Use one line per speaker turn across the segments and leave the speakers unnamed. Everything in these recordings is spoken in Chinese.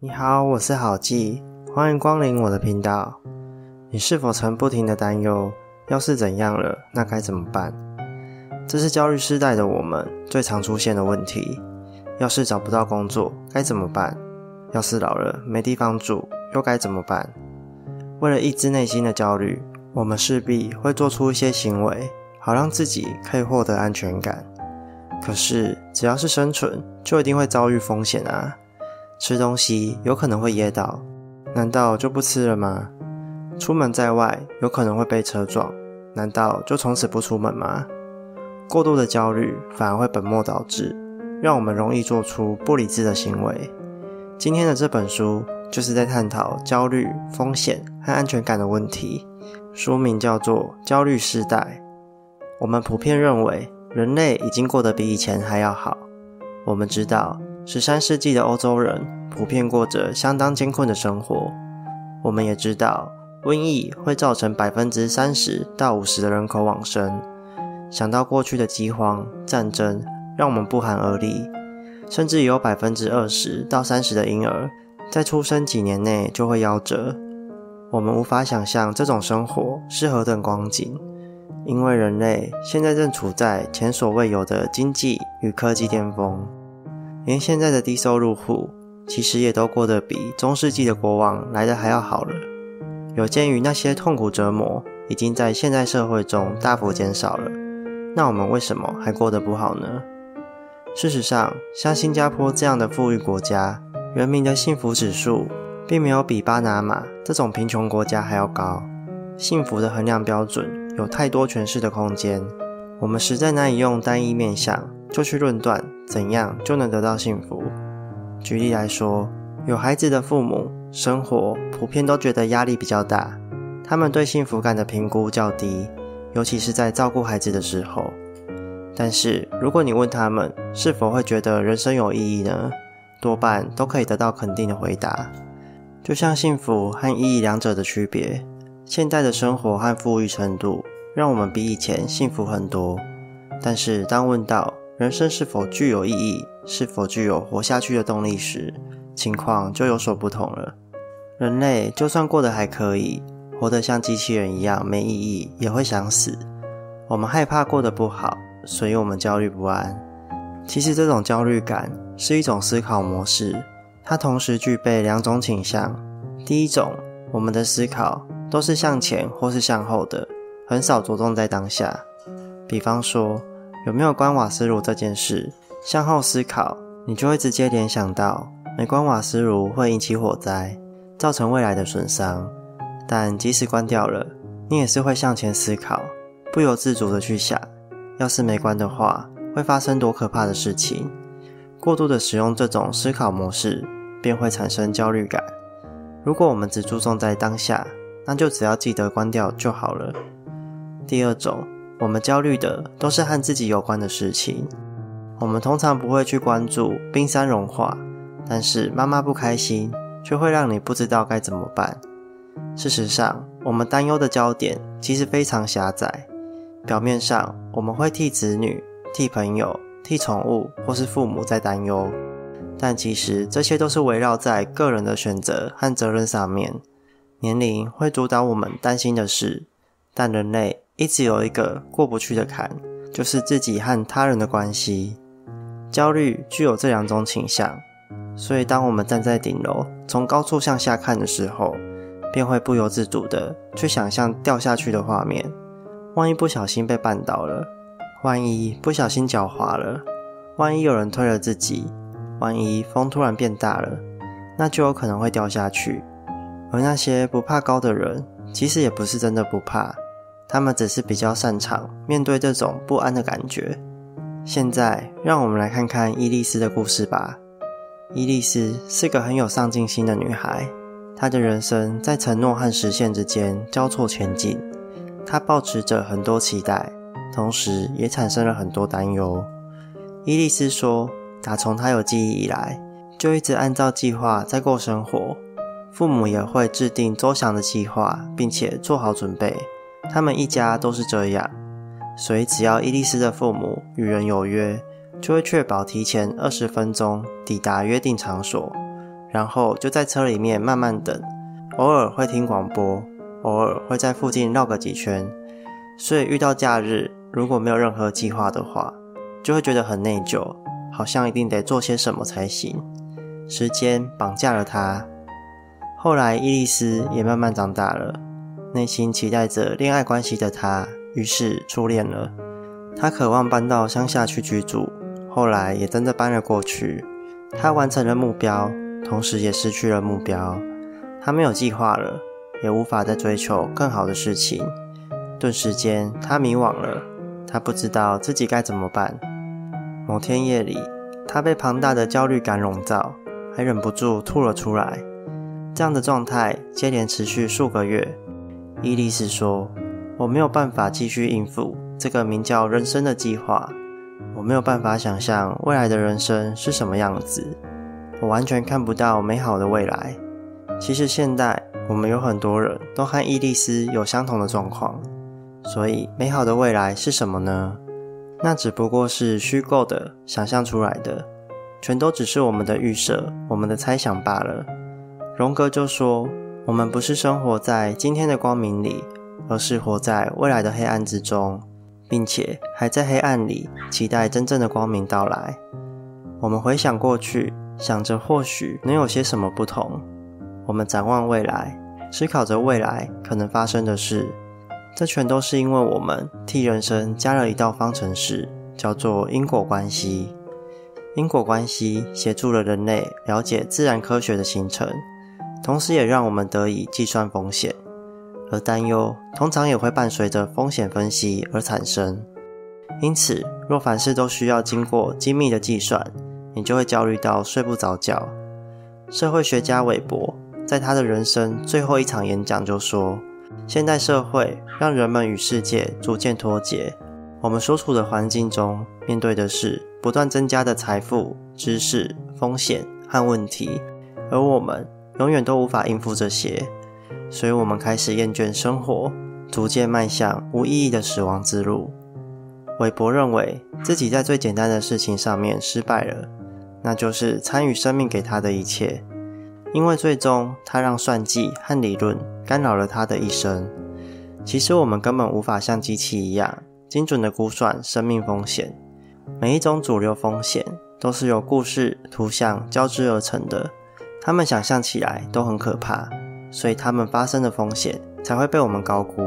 你好，我是好记，欢迎光临我的频道。你是否曾不停的担忧，要是怎样了，那该怎么办？这是焦虑时代的我们最常出现的问题。要是找不到工作，该怎么办？要是老了没地方住，又该怎么办？为了抑制内心的焦虑，我们势必会做出一些行为，好让自己可以获得安全感。可是，只要是生存，就一定会遭遇风险啊！吃东西有可能会噎到，难道就不吃了吗？出门在外有可能会被车撞，难道就从此不出门吗？过度的焦虑反而会本末倒置，让我们容易做出不理智的行为。今天的这本书就是在探讨焦虑、风险和安全感的问题，书名叫做《焦虑时代》。我们普遍认为。人类已经过得比以前还要好。我们知道，十三世纪的欧洲人普遍过着相当艰困的生活。我们也知道，瘟疫会造成百分之三十到五十的人口往生。想到过去的饥荒、战争，让我们不寒而栗。甚至有百分之二十到三十的婴儿在出生几年内就会夭折。我们无法想象这种生活是何等光景。因为人类现在正处在前所未有的经济与科技巅峰，连现在的低收入户其实也都过得比中世纪的国王来的还要好了。有鉴于那些痛苦折磨已经在现代社会中大幅减少了，那我们为什么还过得不好呢？事实上，像新加坡这样的富裕国家，人民的幸福指数并没有比巴拿马这种贫穷国家还要高。幸福的衡量标准有太多诠释的空间，我们实在难以用单一面相就去论断怎样就能得到幸福。举例来说，有孩子的父母生活普遍都觉得压力比较大，他们对幸福感的评估较低，尤其是在照顾孩子的时候。但是如果你问他们是否会觉得人生有意义呢？多半都可以得到肯定的回答。就像幸福和意义两者的区别。现在的生活和富裕程度让我们比以前幸福很多，但是当问到人生是否具有意义、是否具有活下去的动力时，情况就有所不同了。人类就算过得还可以，活得像机器人一样没意义，也会想死。我们害怕过得不好，所以我们焦虑不安。其实这种焦虑感是一种思考模式，它同时具备两种倾向。第一种，我们的思考。都是向前或是向后的，很少着重在当下。比方说，有没有关瓦斯炉这件事，向后思考，你就会直接联想到没关瓦斯炉会引起火灾，造成未来的损伤。但即使关掉了，你也是会向前思考，不由自主的去想，要是没关的话，会发生多可怕的事情。过度的使用这种思考模式，便会产生焦虑感。如果我们只注重在当下，那就只要记得关掉就好了。第二种，我们焦虑的都是和自己有关的事情。我们通常不会去关注冰山融化，但是妈妈不开心却会让你不知道该怎么办。事实上，我们担忧的焦点其实非常狭窄。表面上，我们会替子女、替朋友、替宠物或是父母在担忧，但其实这些都是围绕在个人的选择和责任上面。年龄会主导我们担心的事，但人类一直有一个过不去的坎，就是自己和他人的关系。焦虑具有这两种倾向，所以当我们站在顶楼，从高处向下看的时候，便会不由自主的去想象掉下去的画面。万一不小心被绊倒了，万一不小心脚滑了，万一有人推了自己，万一风突然变大了，那就有可能会掉下去。而那些不怕高的人，其实也不是真的不怕，他们只是比较擅长面对这种不安的感觉。现在，让我们来看看伊丽丝的故事吧。伊丽丝是个很有上进心的女孩，她的人生在承诺和实现之间交错前进。她抱持着很多期待，同时也产生了很多担忧。伊丽丝说：“打从她有记忆以来，就一直按照计划在过生活。”父母也会制定周详的计划，并且做好准备。他们一家都是这样，所以只要伊丽丝的父母与人有约，就会确保提前二十分钟抵达约定场所。然后就在车里面慢慢等，偶尔会听广播，偶尔会在附近绕个几圈。所以遇到假日，如果没有任何计划的话，就会觉得很内疚，好像一定得做些什么才行。时间绑架了他。后来伊丽丝也慢慢长大了，内心期待着恋爱关系的她，于是初恋了。她渴望搬到乡下去居住，后来也真的搬了过去。她完成了目标，同时也失去了目标。她没有计划了，也无法再追求更好的事情。顿时间，她迷惘了，她不知道自己该怎么办。某天夜里，她被庞大的焦虑感笼罩，还忍不住吐了出来。这样的状态接连持续数个月。伊丽丝说：“我没有办法继续应付这个名叫人生的计划，我没有办法想象未来的人生是什么样子，我完全看不到美好的未来。”其实现在我们有很多人都和伊丽丝有相同的状况，所以美好的未来是什么呢？那只不过是虚构的、想象出来的，全都只是我们的预设、我们的猜想罢了。荣格就说：“我们不是生活在今天的光明里，而是活在未来的黑暗之中，并且还在黑暗里期待真正的光明到来。我们回想过去，想着或许能有些什么不同；我们展望未来，思考着未来可能发生的事。这全都是因为我们替人生加了一道方程式，叫做因果关系。因果关系协助了人类了解自然科学的形成。”同时，也让我们得以计算风险，而担忧通常也会伴随着风险分析而产生。因此，若凡事都需要经过精密的计算，你就会焦虑到睡不着觉。社会学家韦伯在他的人生最后一场演讲就说：“现代社会让人们与世界逐渐脱节，我们所处的环境中面对的是不断增加的财富、知识、风险和问题，而我们。”永远都无法应付这些，所以我们开始厌倦生活，逐渐迈向无意义的死亡之路。韦伯认为自己在最简单的事情上面失败了，那就是参与生命给他的一切，因为最终他让算计和理论干扰了他的一生。其实我们根本无法像机器一样精准的估算生命风险，每一种主流风险都是由故事、图像交织而成的。他们想象起来都很可怕，所以他们发生的风险才会被我们高估。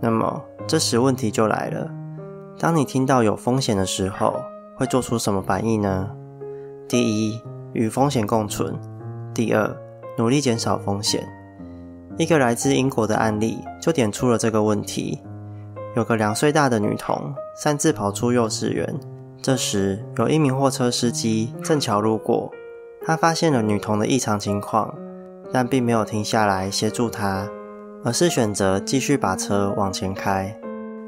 那么这时问题就来了：当你听到有风险的时候，会做出什么反应呢？第一，与风险共存；第二，努力减少风险。一个来自英国的案例就点出了这个问题：有个两岁大的女童擅自跑出幼稚园，这时有一名货车司机正巧路过。他发现了女童的异常情况，但并没有停下来协助她，而是选择继续把车往前开。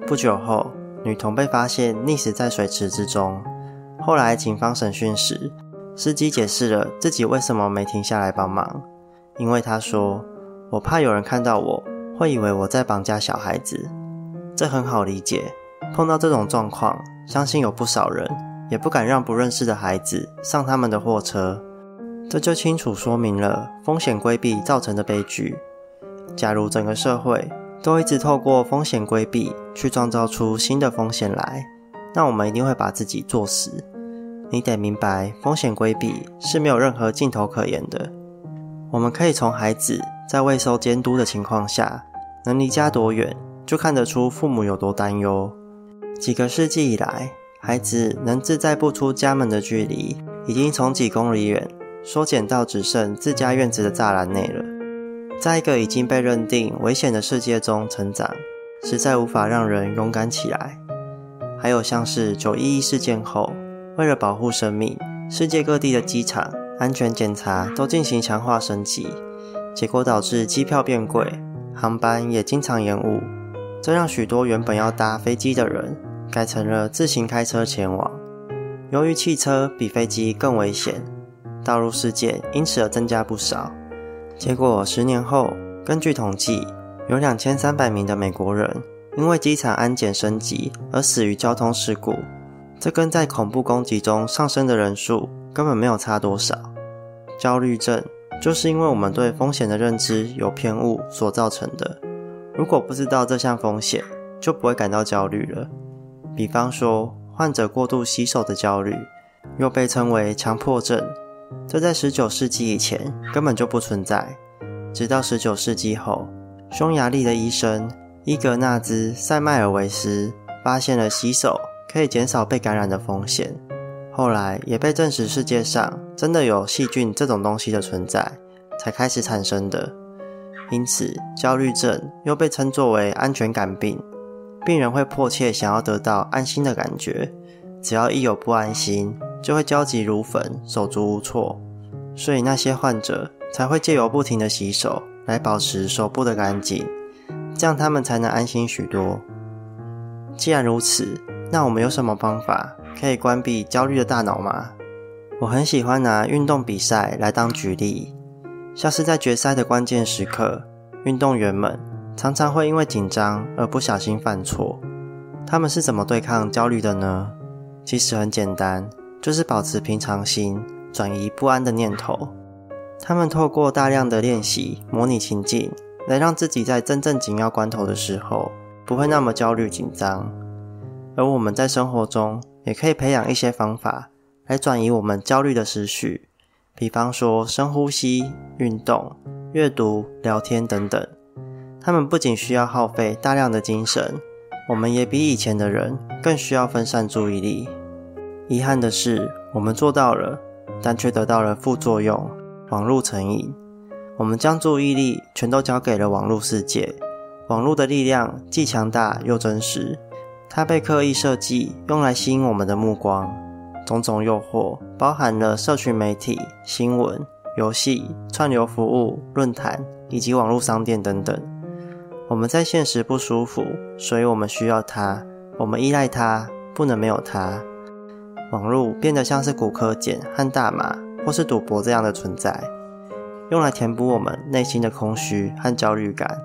不久后，女童被发现溺死在水池之中。后来，警方审讯时，司机解释了自己为什么没停下来帮忙，因为他说：“我怕有人看到我会以为我在绑架小孩子。”这很好理解，碰到这种状况，相信有不少人也不敢让不认识的孩子上他们的货车。这就清楚说明了风险规避造成的悲剧。假如整个社会都一直透过风险规避去创造出新的风险来，那我们一定会把自己作死。你得明白，风险规避是没有任何尽头可言的。我们可以从孩子在未受监督的情况下能离家多远，就看得出父母有多担忧。几个世纪以来，孩子能自在不出家门的距离，已经从几公里远。缩减到只剩自家院子的栅栏内了。在一个已经被认定危险的世界中成长，实在无法让人勇敢起来。还有像是九一一事件后，为了保护生命，世界各地的机场安全检查都进行强化升级，结果导致机票变贵，航班也经常延误。这让许多原本要搭飞机的人，改成了自行开车前往。由于汽车比飞机更危险。道路事件因此而增加不少。结果十年后，根据统计，有两千三百名的美国人因为机场安检升级而死于交通事故。这跟在恐怖攻击中上升的人数根本没有差多少。焦虑症就是因为我们对风险的认知有偏误所造成的。如果不知道这项风险，就不会感到焦虑了。比方说，患者过度洗手的焦虑，又被称为强迫症，这在19世纪以前根本就不存在。直到19世纪后，匈牙利的医生伊格纳兹·塞迈尔维斯发现了洗手可以减少被感染的风险。后来也被证实世界上真的有细菌这种东西的存在，才开始产生的。因此，焦虑症又被称作为安全感病。病人会迫切想要得到安心的感觉，只要一有不安心，就会焦急如焚、手足无措。所以那些患者才会借由不停的洗手来保持手部的干净，这样他们才能安心许多。既然如此，那我们有什么方法？可以关闭焦虑的大脑吗？我很喜欢拿运动比赛来当举例，像是在决赛的关键时刻，运动员们常常会因为紧张而不小心犯错。他们是怎么对抗焦虑的呢？其实很简单，就是保持平常心，转移不安的念头。他们透过大量的练习，模拟情境，来让自己在真正紧要关头的时候，不会那么焦虑紧张。而我们在生活中，也可以培养一些方法来转移我们焦虑的思绪，比方说深呼吸、运动、阅读、聊天等等。他们不仅需要耗费大量的精神，我们也比以前的人更需要分散注意力。遗憾的是，我们做到了，但却得到了副作用——网络成瘾。我们将注意力全都交给了网络世界，网络的力量既强大又真实。它被刻意设计，用来吸引我们的目光。种种诱惑包含了社群媒体、新闻、游戏、串流服务、论坛以及网络商店等等。我们在现实不舒服，所以我们需要它，我们依赖它，不能没有它。网络变得像是骨科碱和大麻，或是赌博这样的存在，用来填补我们内心的空虚和焦虑感。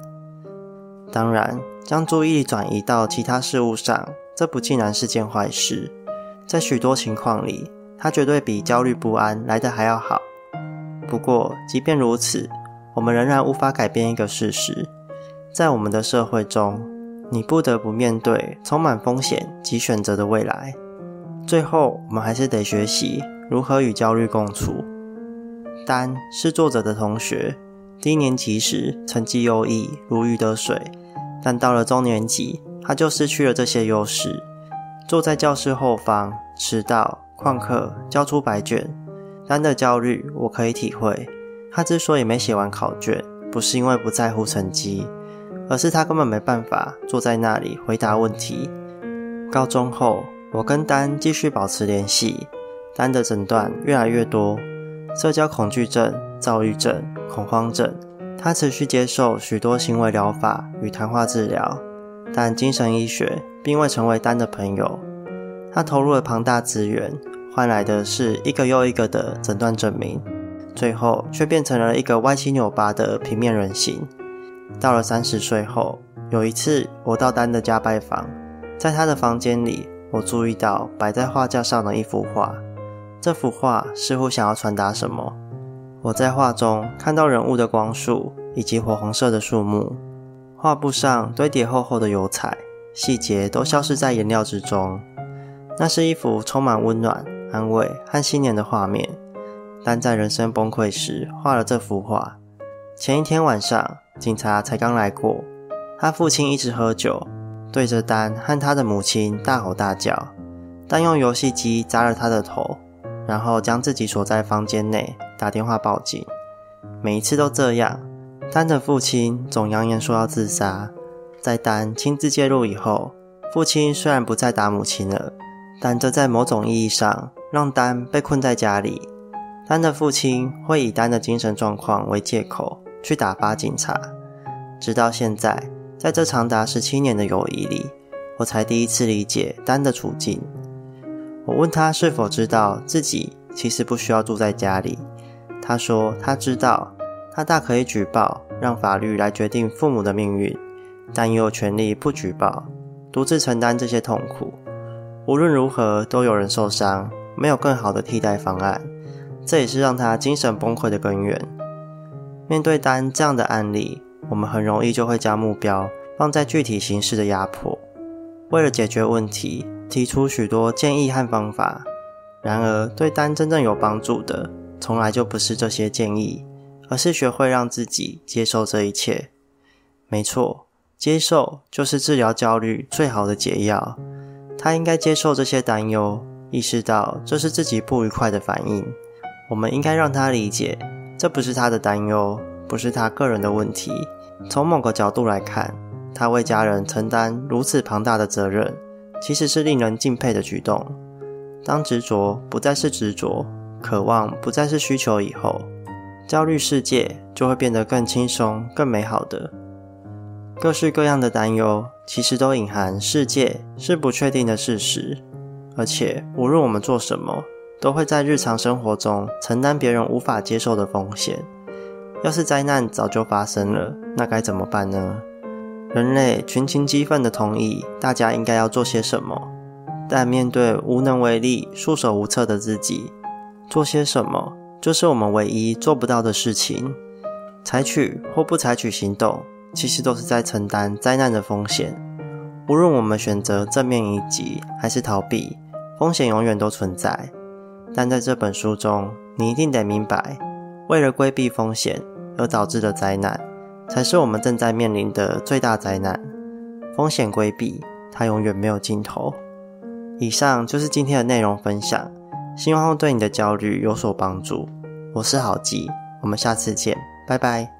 当然，将注意力转移到其他事物上，这不尽然是件坏事。在许多情况里，它绝对比焦虑不安来得还要好。不过，即便如此，我们仍然无法改变一个事实：在我们的社会中，你不得不面对充满风险及选择的未来。最后，我们还是得学习如何与焦虑共处。丹是作者的同学，低年级时成绩优异，如鱼得水。但到了中年级，他就失去了这些优势。坐在教室后方，迟到、旷课、交出白卷，丹的焦虑我可以体会。他之所以没写完考卷，不是因为不在乎成绩，而是他根本没办法坐在那里回答问题。高中后，我跟丹继续保持联系，丹的诊断越来越多：社交恐惧症、躁郁症、恐慌症。他持续接受许多行为疗法与谈话治疗，但精神医学并未成为丹的朋友。他投入了庞大资源，换来的是一个又一个的诊断证明，最后却变成了一个歪七扭八的平面人形。到了三十岁后，有一次我到丹的家拜访，在他的房间里，我注意到摆在画架上的一幅画，这幅画似乎想要传达什么。我在画中看到人物的光束以及火红色的树木，画布上堆叠厚厚的油彩，细节都消失在颜料之中。那是一幅充满温暖、安慰和新年的画面。但在人生崩溃时画了这幅画。前一天晚上，警察才刚来过，他父亲一直喝酒，对着丹和他的母亲大吼大叫，丹用游戏机砸了他的头，然后将自己锁在房间内。打电话报警，每一次都这样。丹的父亲总扬言说要自杀。在丹亲自介入以后，父亲虽然不再打母亲了，但这在某种意义上让丹被困在家里。丹的父亲会以丹的精神状况为借口去打发警察。直到现在，在这长达十七年的友谊里，我才第一次理解丹的处境。我问他是否知道自己其实不需要住在家里。他说：“他知道，他大可以举报，让法律来决定父母的命运，但也有权利不举报，独自承担这些痛苦。无论如何，都有人受伤，没有更好的替代方案。这也是让他精神崩溃的根源。面对丹这样的案例，我们很容易就会将目标放在具体形式的压迫，为了解决问题，提出许多建议和方法。然而，对单真正有帮助的，从来就不是这些建议，而是学会让自己接受这一切。没错，接受就是治疗焦虑最好的解药。他应该接受这些担忧，意识到这是自己不愉快的反应。我们应该让他理解，这不是他的担忧，不是他个人的问题。从某个角度来看，他为家人承担如此庞大的责任，其实是令人敬佩的举动。当执着不再是执着，渴望不再是需求以后，焦虑世界就会变得更轻松、更美好的。各式各样的担忧，其实都隐含世界是不确定的事实。而且，无论我们做什么，都会在日常生活中承担别人无法接受的风险。要是灾难早就发生了，那该怎么办呢？人类群情激愤的同意，大家应该要做些什么？但面对无能为力、束手无策的自己，做些什么就是我们唯一做不到的事情。采取或不采取行动，其实都是在承担灾难的风险。无论我们选择正面迎击还是逃避，风险永远都存在。但在这本书中，你一定得明白，为了规避风险而导致的灾难，才是我们正在面临的最大灾难。风险规避，它永远没有尽头。以上就是今天的内容分享，希望对你的焦虑有所帮助。我是郝记，我们下次见，拜拜。